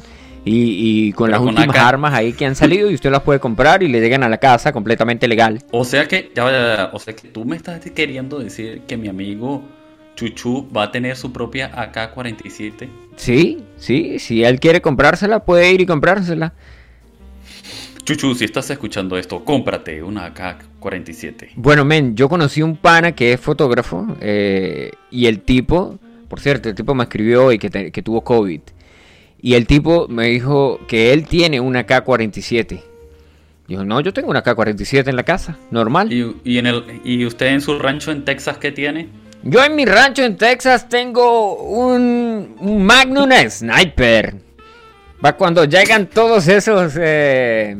y, y con
Pero
las
con
últimas armas ahí que han salido y usted las puede comprar y le llegan a la casa completamente legal.
O sea que, ya, ya, ya, o sea que tú me estás queriendo decir que mi amigo Chuchu va a tener su propia AK-47.
Sí, sí, si él quiere comprársela puede ir y comprársela.
Chuchu, si estás escuchando esto, cómprate una AK-47.
Bueno, men, yo conocí un pana que es fotógrafo eh, y el tipo, por cierto, el tipo me escribió hoy que, te- que tuvo COVID. Y el tipo me dijo que él tiene una K-47. Dijo, no, yo tengo una K-47 en la casa, normal.
¿Y, y en el, ¿Y usted en su rancho en Texas qué tiene?
Yo en mi rancho en Texas tengo un, un Magnum Sniper. Va cuando llegan todos esos... eh,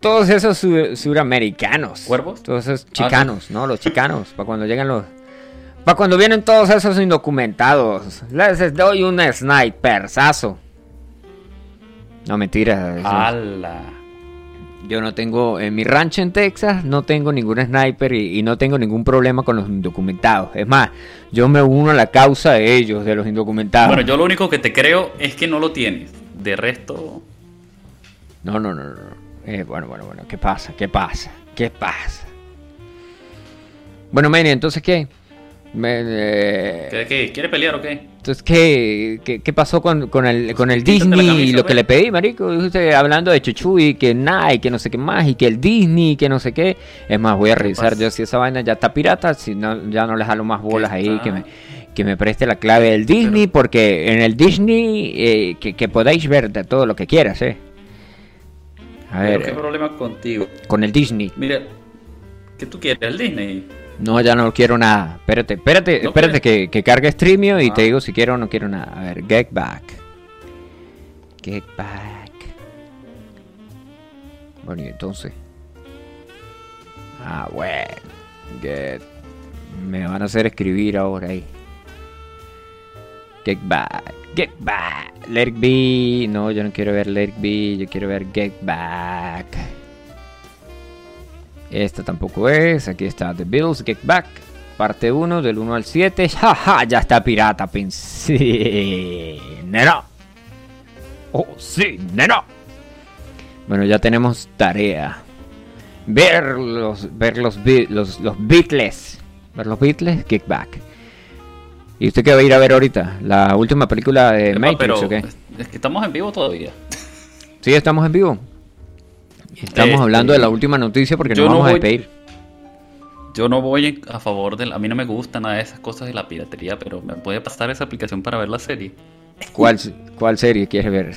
todos esos su- suramericanos.
¿Cuervos?
Todos esos
Ah,
chicanos, ¿no? Los chicanos. Para cuando llegan los... Para cuando vienen todos esos indocumentados. Les doy un sniperzazo. No, mentira. eso-
¡Hala!
yo no tengo, en mi rancho en Texas, no tengo ningún sniper y, y no tengo ningún problema con los indocumentados. Es más, yo me uno a la causa de ellos, de los indocumentados.
Bueno, yo lo único que te creo es que no lo tienes. De resto,
No, no, no, no. Eh, bueno, bueno, bueno, ¿qué pasa? ¿Qué pasa? ¿Qué pasa? Bueno, Manny, entonces, ¿qué? Me- eh,
¿qué, qué? ¿quiere pelear o qué?
Entonces, ¿qué, qué, qué pasó con, con el, con el Disney y lo que
pues.
le pedí, marico? Usted hablando de Chuchu y que nada, y que no sé qué más, y que el Disney, y que no sé qué. Es más, voy a revisar yo si esa vaina ya está pirata, si no, ya no le jalo más bolas ahí,
está?
que me, que me preste la clave del Disney, porque en el Disney, eh, que, que podáis ver de todo lo que quieras, ¿eh? A
Pero
ver,
¿Qué problema contigo?
con el Disney.
Mira, ¿qué tú quieres? ¿El Disney?
No, ya no quiero nada. Espérate, espérate,
¿No
espérate que, que cargue Streamio y
Ah.
te digo si quiero o no quiero nada. A ver, get back. Get back. Bueno, y entonces. Ah, bueno. Get. Me van a hacer escribir ahora ahí. Get back. Get back. Let it be. No, yo no quiero ver Let it be. Yo quiero ver Get back. Esta tampoco es. Aquí está The Bills Get Back. Parte 1 del 1 al 7. Jaja, ya está pirata, pensé. Neno. Oh, sí, neno. Bueno, ya tenemos tarea. Ver los, ver los, los, los Beatles. Ver los Beatles, Get Back. ¿Y usted qué va a ir a ver ahorita? ¿La última película de
Epa,
Matrix o qué?
es que estamos en vivo todavía.
Sí, estamos en vivo. Estamos
Este,
hablando de la última noticia porque nos
no
vamos a despedir.
Yo no voy en- a favor del... A mí no me gusta nada de esas cosas de la piratería, pero ¿me puede pasar esa aplicación para ver la serie?
¿Cuál, ¿Cuál serie quieres ver?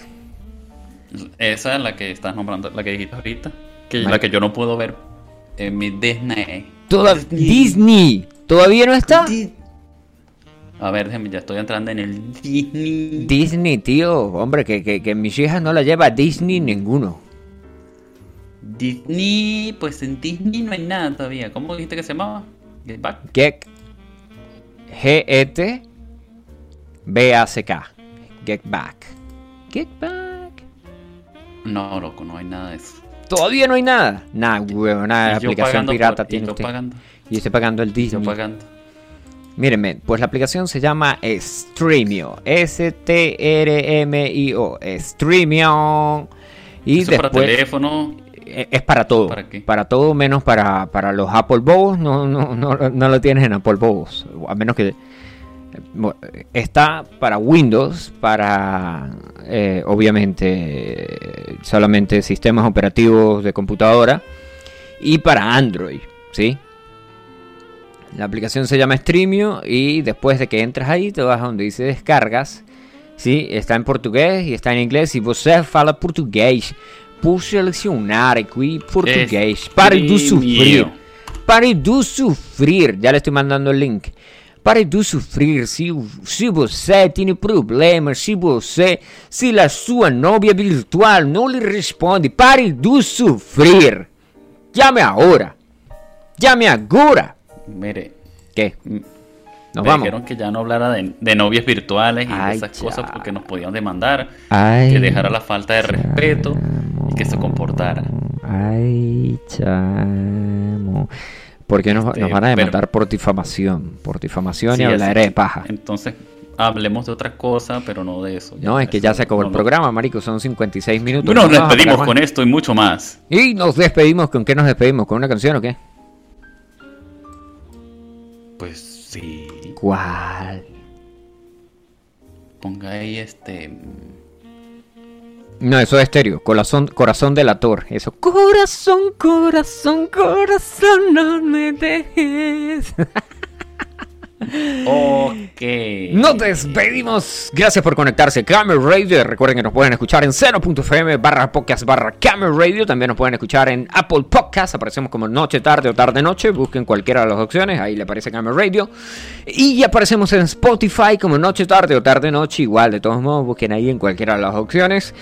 Esa es la que estás nombrando, la que dijiste ahorita. Que
Mike.
la que yo no puedo ver en mi Disney.
Toda Disney. ¿Todavía no está?
A ver, déjame, ya estoy entrando en el Disney.
Disney, tío. Hombre, que, que, que mis hijas no la lleva a Disney ninguno.
Disney, pues en Disney no hay nada todavía. ¿Cómo dijiste que se llamaba? Get Back.
Get G-E-T B-A-C-K. Get Back. Get Back.
No, loco, no hay nada de eso.
Todavía no hay nada. Nada, huevo, nada.
Y yo
aplicación pirata
por- y
tiene
yo
usted.
pagando.
Y estoy pagando el
Yo
Disney.
pagando.
Mírenme, pues la aplicación se llama Streamio. S-T-R-M-I-O. Streamio. Y
Eso para
después.
teléfono.
Eh, Es para todo.
¿Para qué?
todo menos para, para los Apple Bobos. No, no, no, no lo tienes en Apple Bobos. A menos que. bueno, Está para Windows, para eh, obviamente eh, solamente sistemas operativos de computadora y para Android, ¿sí? La aplicación se llama Streamio y después de que entras ahí te vas a donde dice descargas, ¿sí? Está en portugués y está en inglés. Si você fala português, por seleccionar aqui português. Pare de sofrer. Pare de sofrer. Já le estou mandando o link. Pare de sofrer se, se você tem problemas, se você, se a sua novia virtual não lhe responde, pare de sofrer. Llame agora. Llame agora.
Mire,
¿Qué? Nos
me
vamos.
dijeron que ya no hablara de, de novias virtuales y
Ay,
de esas
ya.
cosas porque nos podían demandar.
Ay,
que dejara la falta de respeto y que se comportara.
Ay, chamo. Porque nos,
Este,
nos van a
pero-
demandar por difamación. Por difamación
Sí,
y
así
hablaré de paja.
Entonces, hablemos de otra cosa, pero no de eso.
No, es que ya se acabó
no,
el programa, marico. Son 56 minutos.
Bueno, nos
No
despedimos
hablar
con esto y mucho más.
Y nos despedimos. ¿Con qué nos despedimos? ¿Con una canción o qué?
Pues sí.
¿Cuál?
Ponga ahí este.
No, eso es estéreo. Corazón, corazón delator. Eso. Corazón, corazón, corazón, no me dejes.
Ok.
Nos despedimos. Gracias por conectarse Camel Radio. Recuerden que nos pueden escuchar en seno.fm barra podcast barra Camel Radio. También nos pueden escuchar en Apple Podcast. Aparecemos como noche, tarde o tarde, noche. Busquen cualquiera de las opciones. Ahí le aparece Camel Radio. Y aparecemos en Spotify como noche, tarde o tarde, noche. Igual, de todos modos, busquen ahí en cualquiera de las opciones.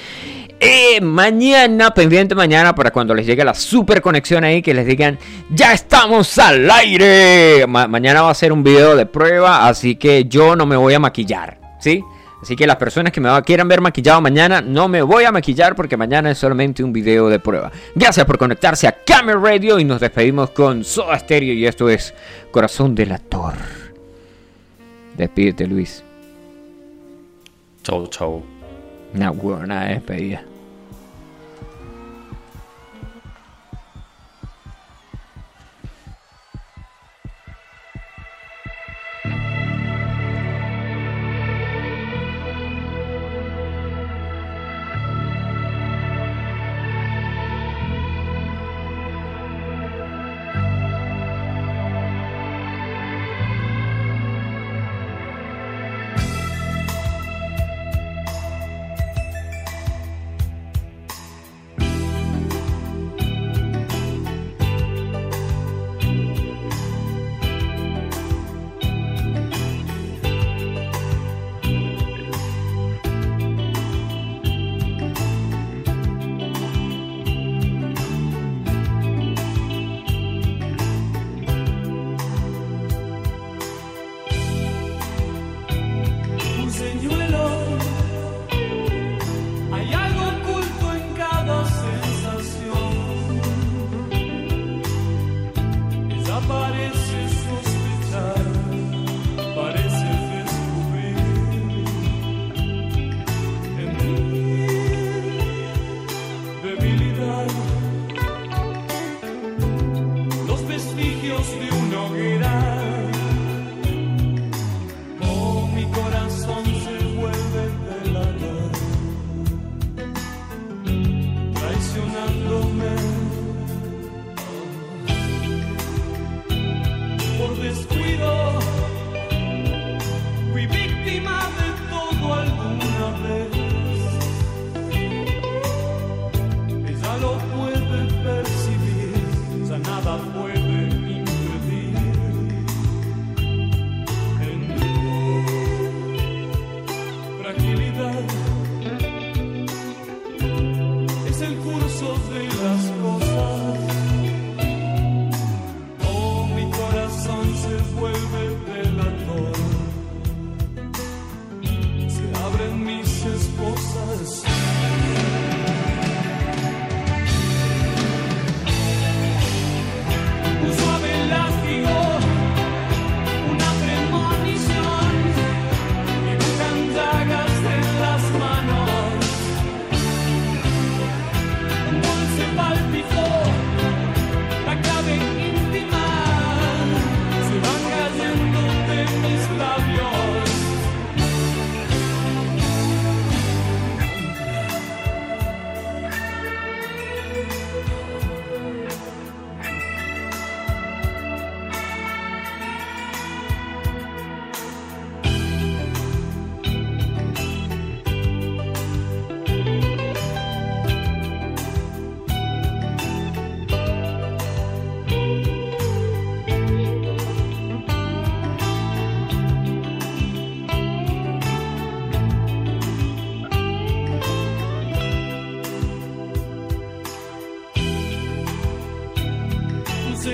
Eh, mañana, pendiente mañana, para cuando les llegue la super conexión ahí, que les digan, ya estamos al aire. Ma- mañana va a ser un video de prueba, así que yo no me voy a maquillar, ¿sí? Así que las personas que me quieran ver maquillado mañana, no me voy a maquillar porque mañana es solamente un video de prueba. Gracias por conectarse a Camel Radio y nos despedimos con Soda Stereo y esto es Corazón de la Tor. Despídete, Luis.
Chau, chau.
Una buena despedida.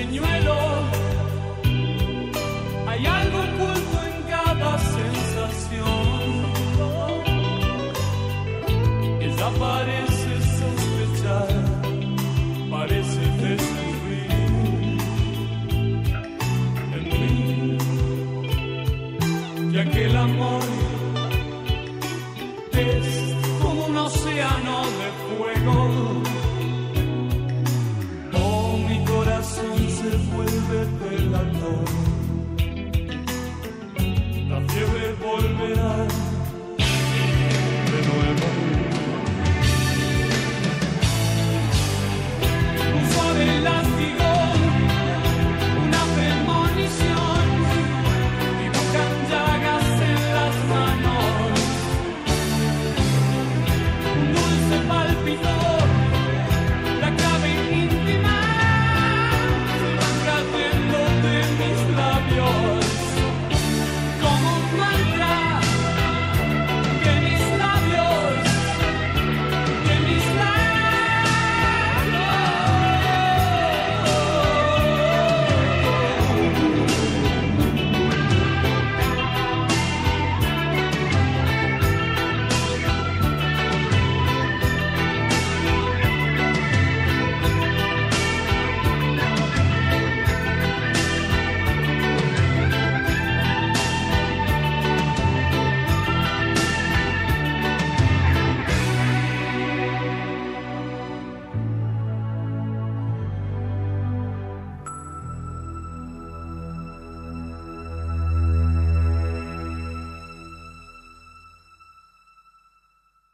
Señuelo.